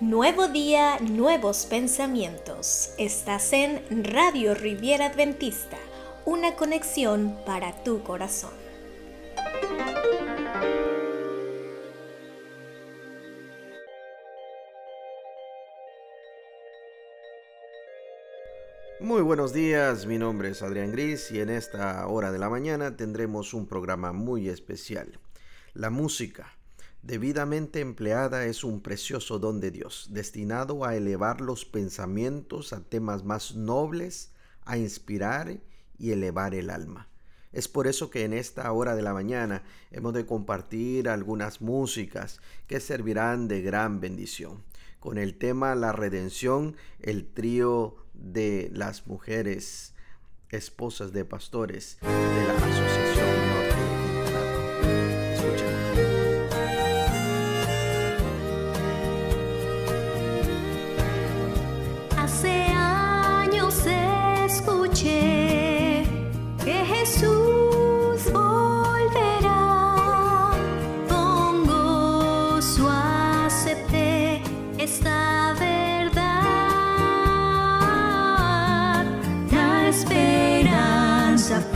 Nuevo día, nuevos pensamientos. Estás en Radio Riviera Adventista, una conexión para tu corazón. Muy buenos días, mi nombre es Adrián Gris y en esta hora de la mañana tendremos un programa muy especial, la música debidamente empleada es un precioso don de Dios, destinado a elevar los pensamientos a temas más nobles, a inspirar y elevar el alma. Es por eso que en esta hora de la mañana hemos de compartir algunas músicas que servirán de gran bendición. Con el tema La redención, el trío de las mujeres esposas de pastores de la Asociación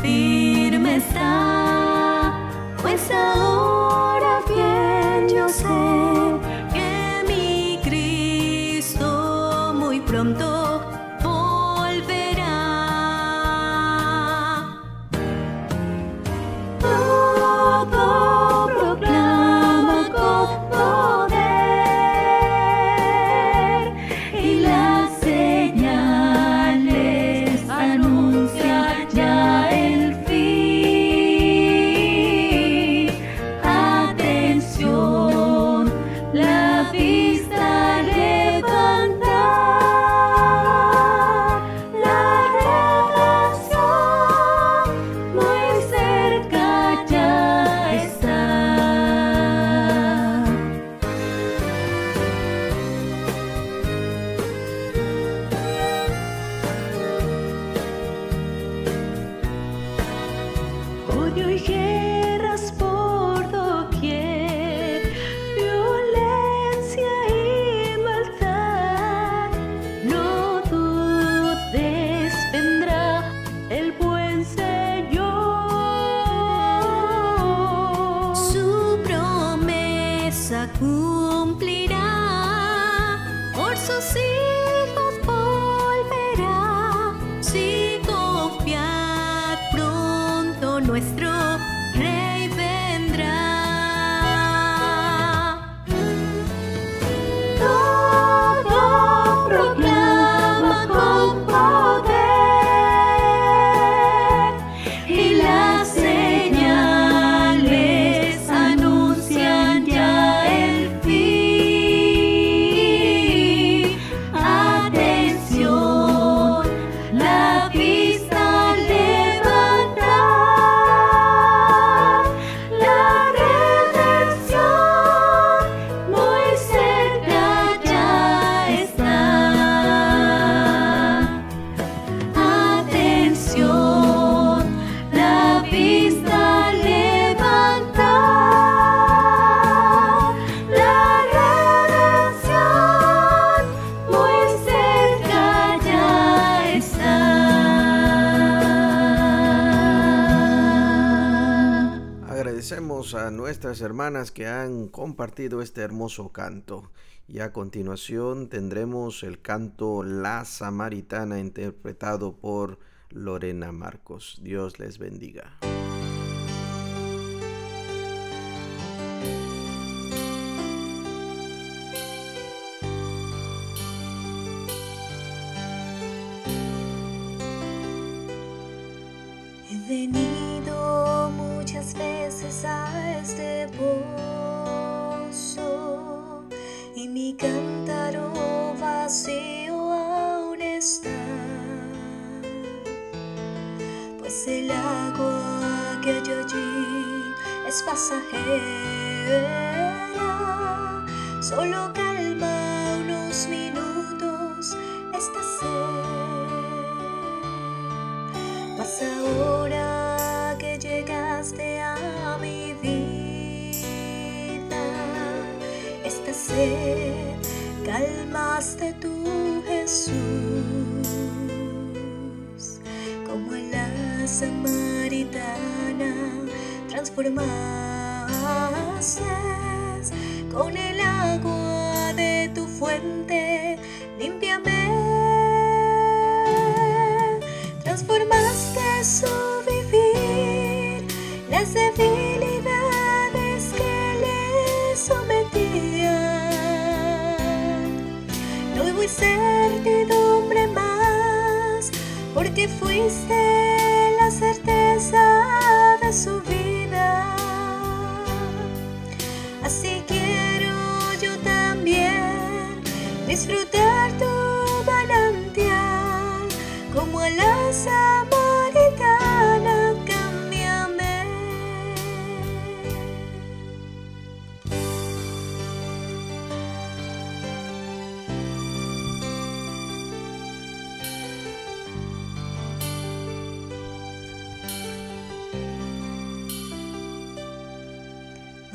firme está, pues ahora bien yo sé. A hermanas que han compartido este hermoso canto. Y a continuación tendremos el canto La Samaritana interpretado por Lorena Marcos. Dios les bendiga. Este pozo y mi cántaro vacío aún está, pues el agua que hay allí es pasajera, solo calma unos minutos esta sed, mas ahora calmaste tú Jesús, como en la samaritana transformaste con el agua de tu fuente, certidumbre más, porque fuiste la certeza de su vida. Así quiero yo también disfrutar tu manantial como a la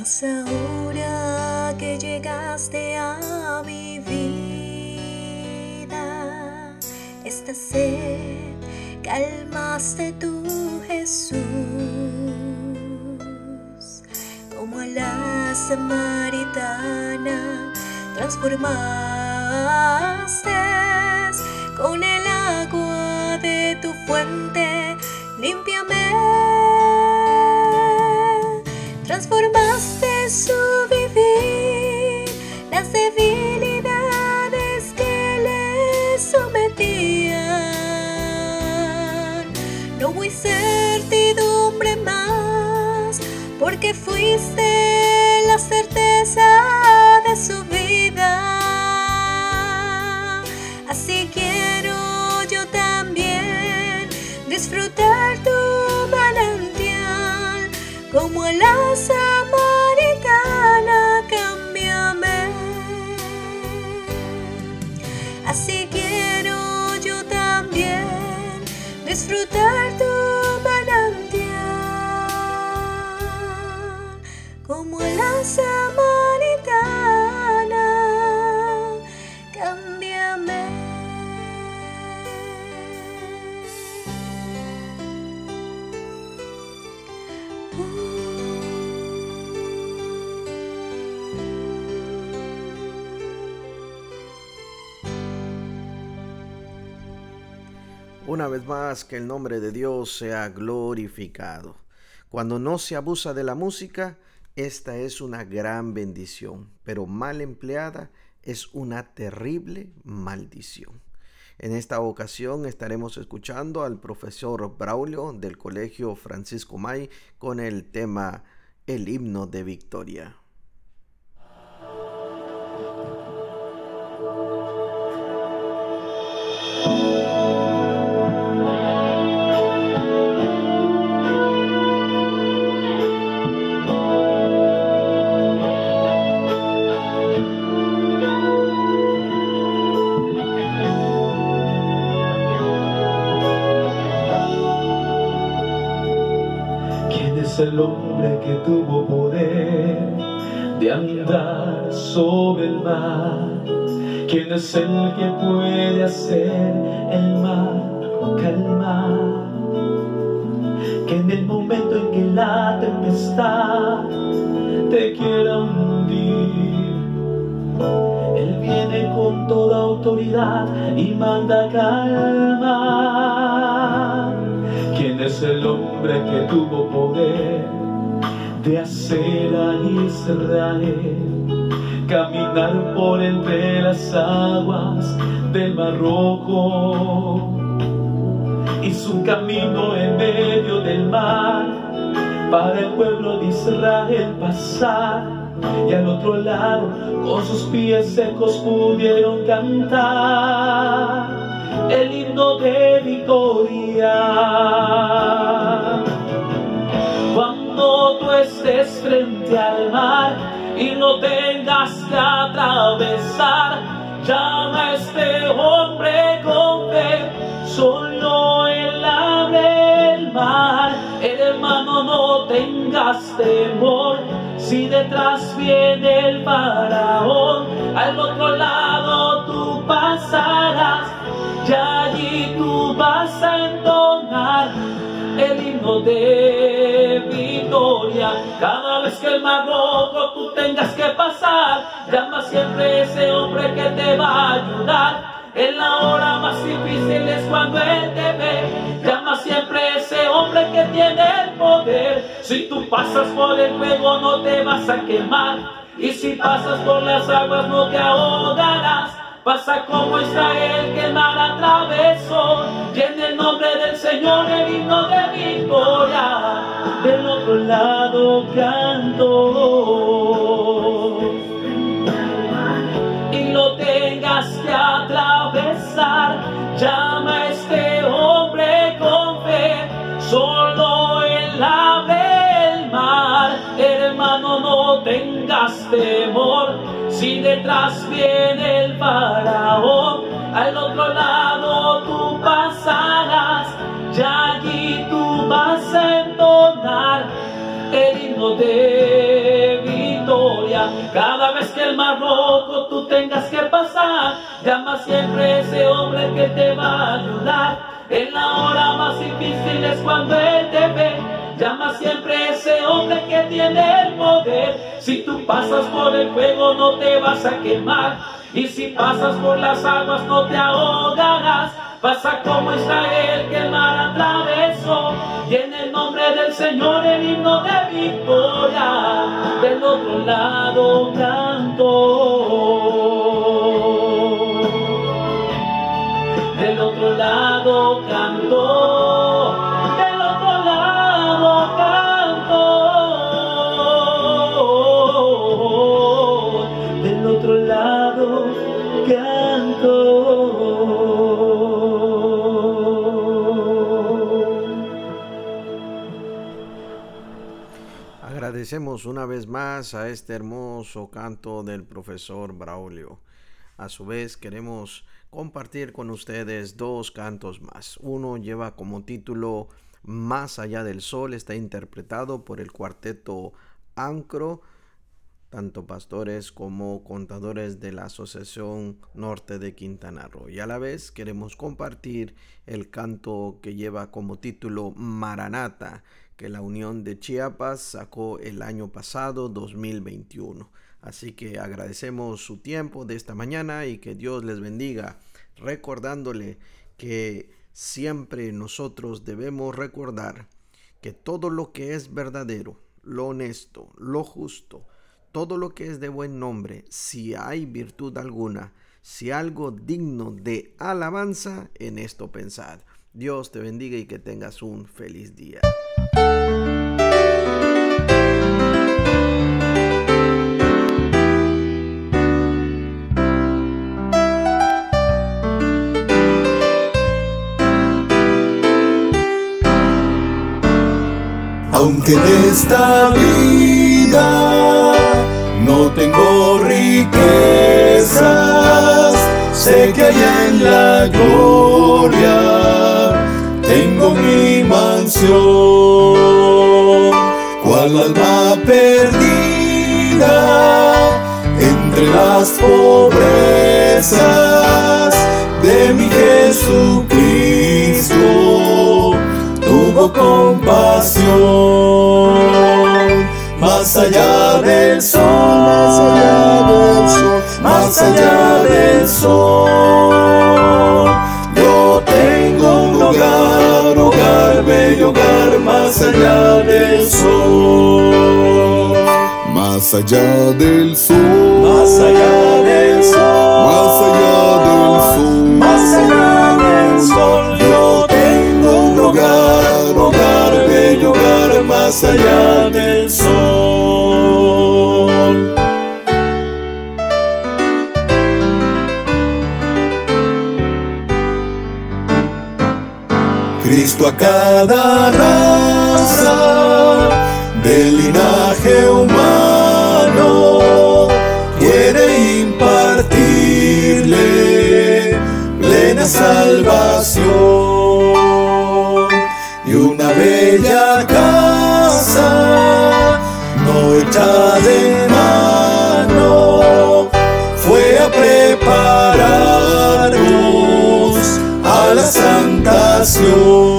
Ahora que llegaste a mi vida, esta sed calmaste tú, Jesús, como a la samaritana transformaste disfrutar tu manantial, como a la Una vez más, que el nombre de Dios sea glorificado. Cuando no se abusa de la música, esta es una gran bendición, pero mal empleada es una terrible maldición. En esta ocasión estaremos escuchando al profesor Braulio del Colegio Francisco May con el tema El himno de victoria. Es el hombre que tuvo poder de andar sobre el mar? ¿Quién es el que puede hacer el mar calmar? Que en el momento en que la tempestad te quiera hundir, Él viene con toda autoridad y manda calmar. ¿Quién es el hombre que tuvo poder de hacer a Israel caminar por entre las aguas del Mar Rojo? Hizo un camino en medio del mar para el pueblo de Israel pasar. Y al otro lado, con sus pies secos pudieron cantar el himno de victoria. Cuando tú estés frente al mar y no tengas que atravesar, llama a este hombre con fe, solo él abre el mar. Hermano, no tengas temor, Si detrás viene el faraón, al otro lado tú pasarás. Ya de victoria. Cada vez que el mar rojo tú tengas que pasar, llama siempre ese hombre que te va a ayudar. En la hora más difícil es cuando Él te ve. Llama siempre ese hombre que tiene el poder. Si tú pasas por el fuego no te vas a quemar. Y si pasas por las aguas no te ahogarás. Pasa como Israel que el mar atravesó. Y en el nombre del Señor el himno de victoria. Del otro lado canto. Y lo tengas que atravesar. Llama a este hombre con fe. Solo él abre el mar. Hermano, no tengas temor. Si detrás viene el faraón, al otro lado tú pasarás, ya allí tú vas a entonar el himno de victoria. Cada vez que el mar rojo tú tengas que pasar, llama siempre ese hombre que te va a ayudar. En la hora más difícil es cuando él te ve. Llama siempre ese hombre que tiene el poder. Si tú pasas por el fuego no te vas a quemar. Y si pasas por las aguas no te ahogarás. Pasa como Israel que el mar atravesó. Y en el nombre del Señor el himno de victoria. Del otro lado canto. Del otro lado canto. Una vez más a este hermoso canto del profesor Braulio. A su vez queremos compartir con ustedes dos cantos más. Uno lleva como título Más allá del sol, está interpretado por el cuarteto Ancro, tanto pastores como contadores de la Asociación Norte de Quintana Roo. Y a la vez queremos compartir el canto que lleva como título Maranata, que la Unión de Chiapas sacó el año pasado, 2021. Así que agradecemos su tiempo de esta mañana y que Dios les bendiga, recordándole que siempre nosotros debemos recordar que todo lo que es verdadero, lo honesto, lo justo, todo lo que es de buen nombre, si hay virtud alguna, si algo digno de alabanza, en esto pensad. Dios te bendiga y que tengas un feliz día. Aunque en esta vida no tengo riquezas, sé que allá en la gloria tengo mi mansión. Cual alma perdida entre las pobrezas de mi Jesucristo tuvo compasión. Más allá del sol, más allá del sol, más allá del sol. Del sol. Más allá del sol, más allá del sol, más allá del sol, más allá del sol. Yo tengo un hogar, hogar, bello hogar, más allá del sol. Cristo a cada del linaje humano quiere impartirle plena salvación y una bella casa no estrecha de mano fue a prepararnos a la santación.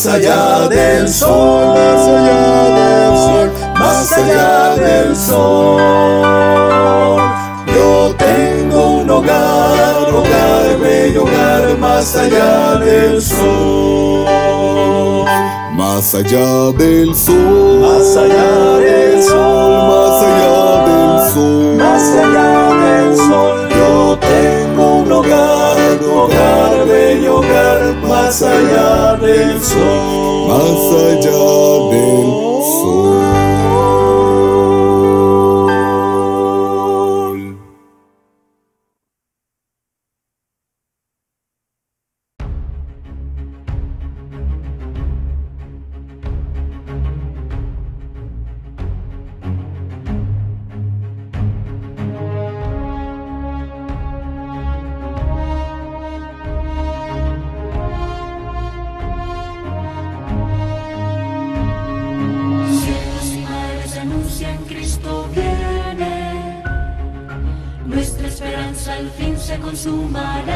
Más allá del sol, más allá del sol, más allá del sol. Yo tengo un hogar, hogar, bello hogar, más allá del sol. Más allá del sol, más allá del sol, más allá del sol, más allá del sol. Hogar, hogar, bello hogar, más allá del sol, más allá del sol. Fin se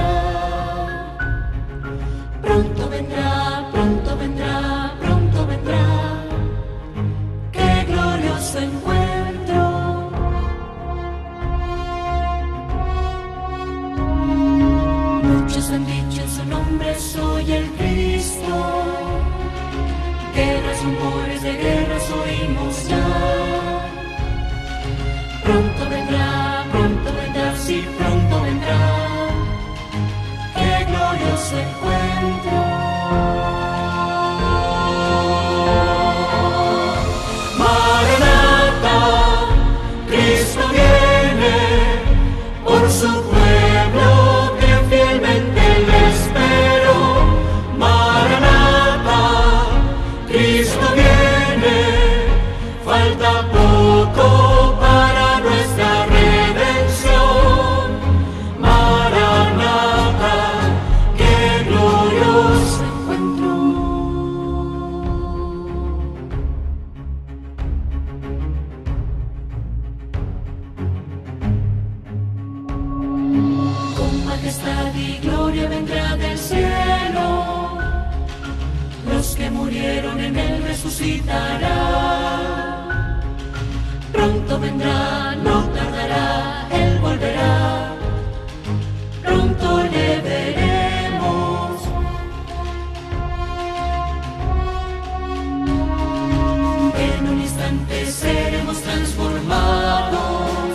seremos transformados.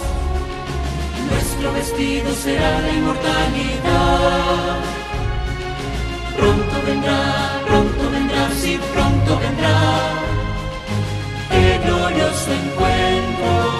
Nuestro vestido será la inmortalidad. Pronto vendrá, pronto vendrá, sí, pronto vendrá. Qué glorioso encuentro.